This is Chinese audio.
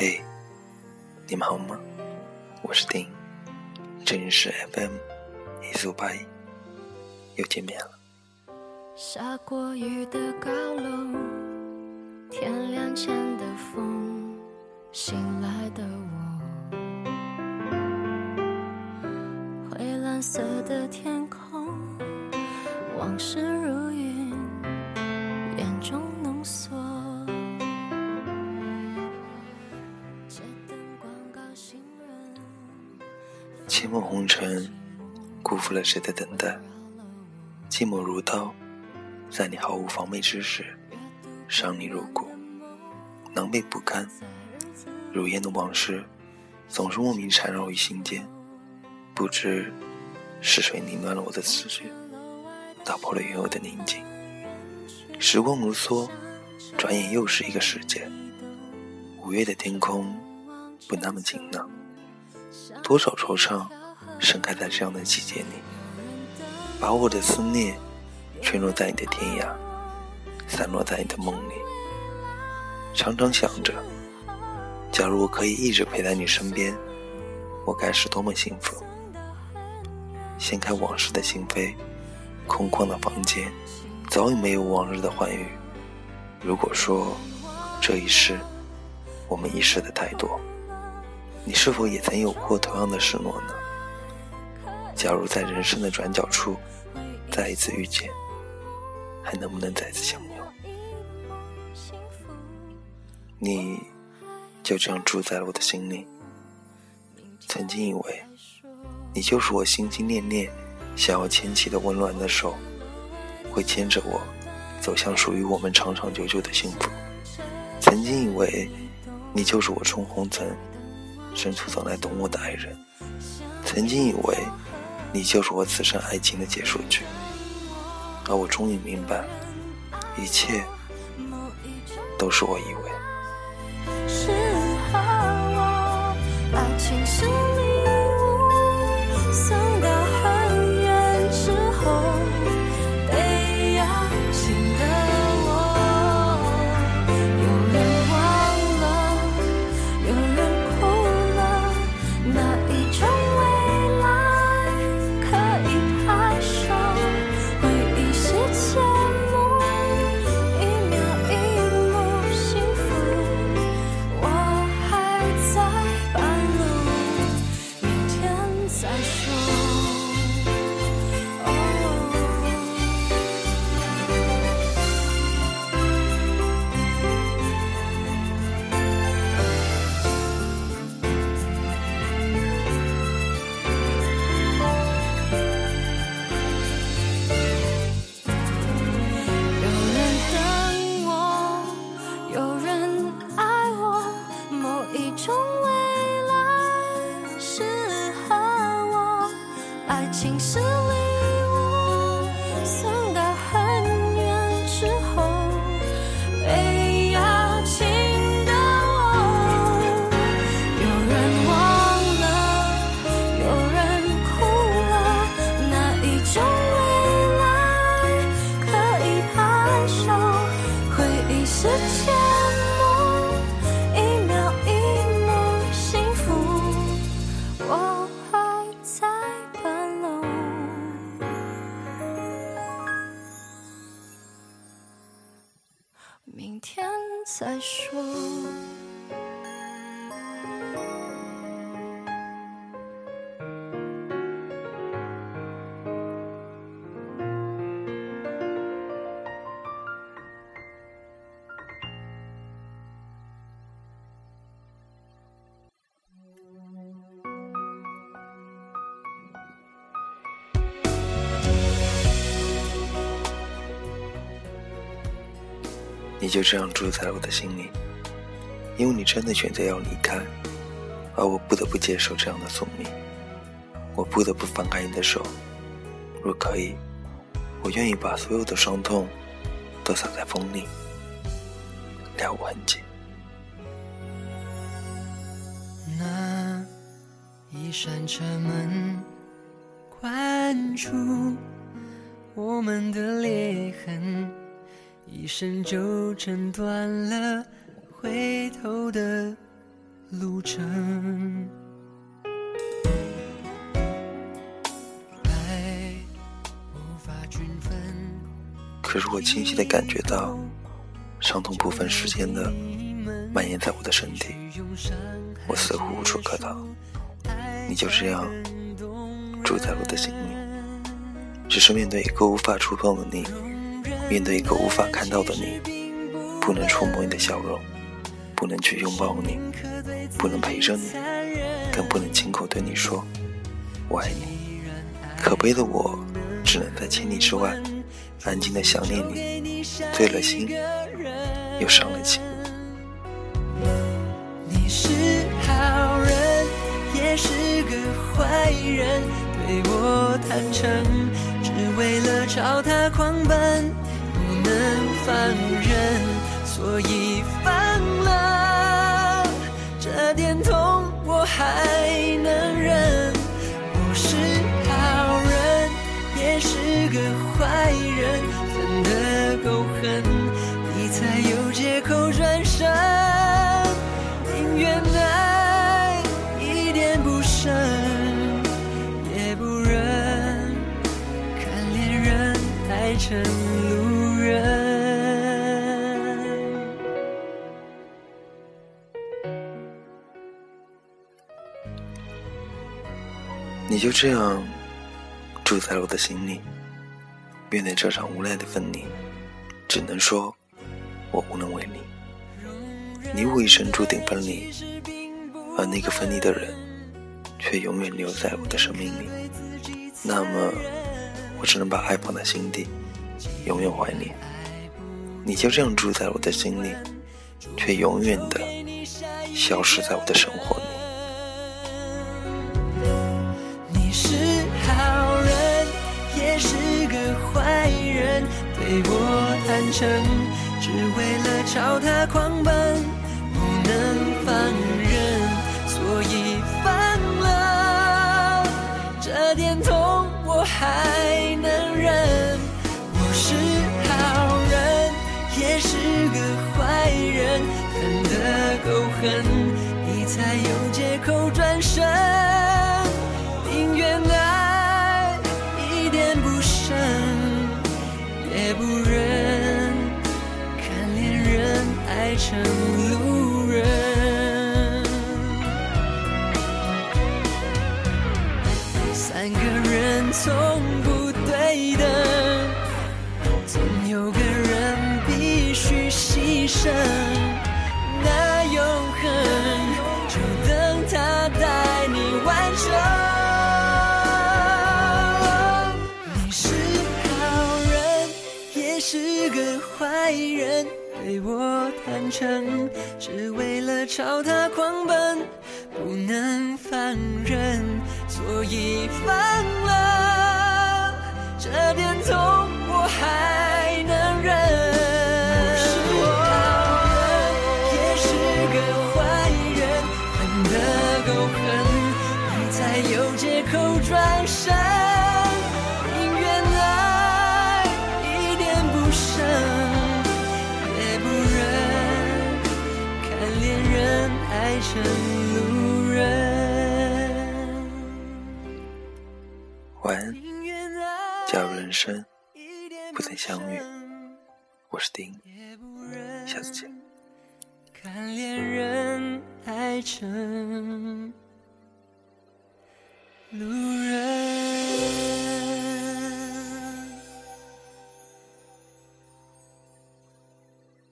嘿，你们好吗？我是丁，这里是 FM 一四八一，又见面了。下过雨的高楼，天亮前的风，醒来的我，灰蓝色的天空，往事如寂寞红尘，辜负了谁的等待？寂寞如刀，在你毫无防备之时，伤你入骨，狼狈不堪。如烟的往事，总是莫名缠绕于心间。不知是谁凌乱了我的思绪，打破了原有的宁静。时光如梭，转眼又是一个世界。五月的天空不那么晴朗，多少惆怅盛开在这样的季节里，把我的思念吹落在你的天涯，散落在你的梦里。常常想着，假如我可以一直陪在你身边，我该是多么幸福。掀开往事的心扉，空旷的房间早已没有往日的欢愉。如果说这一世我们遗失的太多，你是否也曾有过同样的失落呢？假如在人生的转角处再一次遇见，还能不能再次相拥？你就这样住在了我的心里。曾经以为，你就是我心心念念想要牵起的温暖的手，会牵着我走向属于我们长长久久的幸福。曾经以为，你就是我冲红尘深处走来懂我的爱人。曾经以为，你就是我此生爱情的结束句。而我终于明白，一切都是我以为。情是明天再说。你就这样住在了我的心里，因为你真的选择要离开，而我不得不接受这样的宿命。我不得不放开你的手，若可以，我愿意把所有的伤痛都洒在风里，了无痕迹。那一扇车门关住我们的裂痕，一生就诊断了回头的路程。爱无法均分，可是我清晰的感觉到，伤痛不分时间的蔓延在我的身体，我似乎无处可逃。你就这样住在我的心里，只是面对一个无法触碰的你，面对一个无法看到的你，不能触摸你的笑容，不能去拥抱你，不能陪着你，更不能亲口对你说“我爱你”。可悲的我，只能在千里之外，安静的想念你，醉了心，又伤了情。你是好人，也是个坏人，对我坦诚，为了朝他狂奔，能放任，所以你就这样住在了我的心里，面对这场无奈的分离，只能说我无能为力。你我一生注定分离，而那个分离的人却永远留在我的生命里。那么，我只能把爱放在心底，永远怀念。你就这样住在我的心里，却永远的消失在我的生活里。对我坦诚，只为了朝他狂奔，不能放任，所以放了。这点痛我还能忍。我是好人，也是个坏人，分得够狠，从不对等，总有个人必须牺牲。那永恒就等他带你完成。你是好人，也是个坏人，对我坦诚，只为了朝他狂奔，不能放任，所以放相遇。我是丁，下次见。看恋人爱成路人。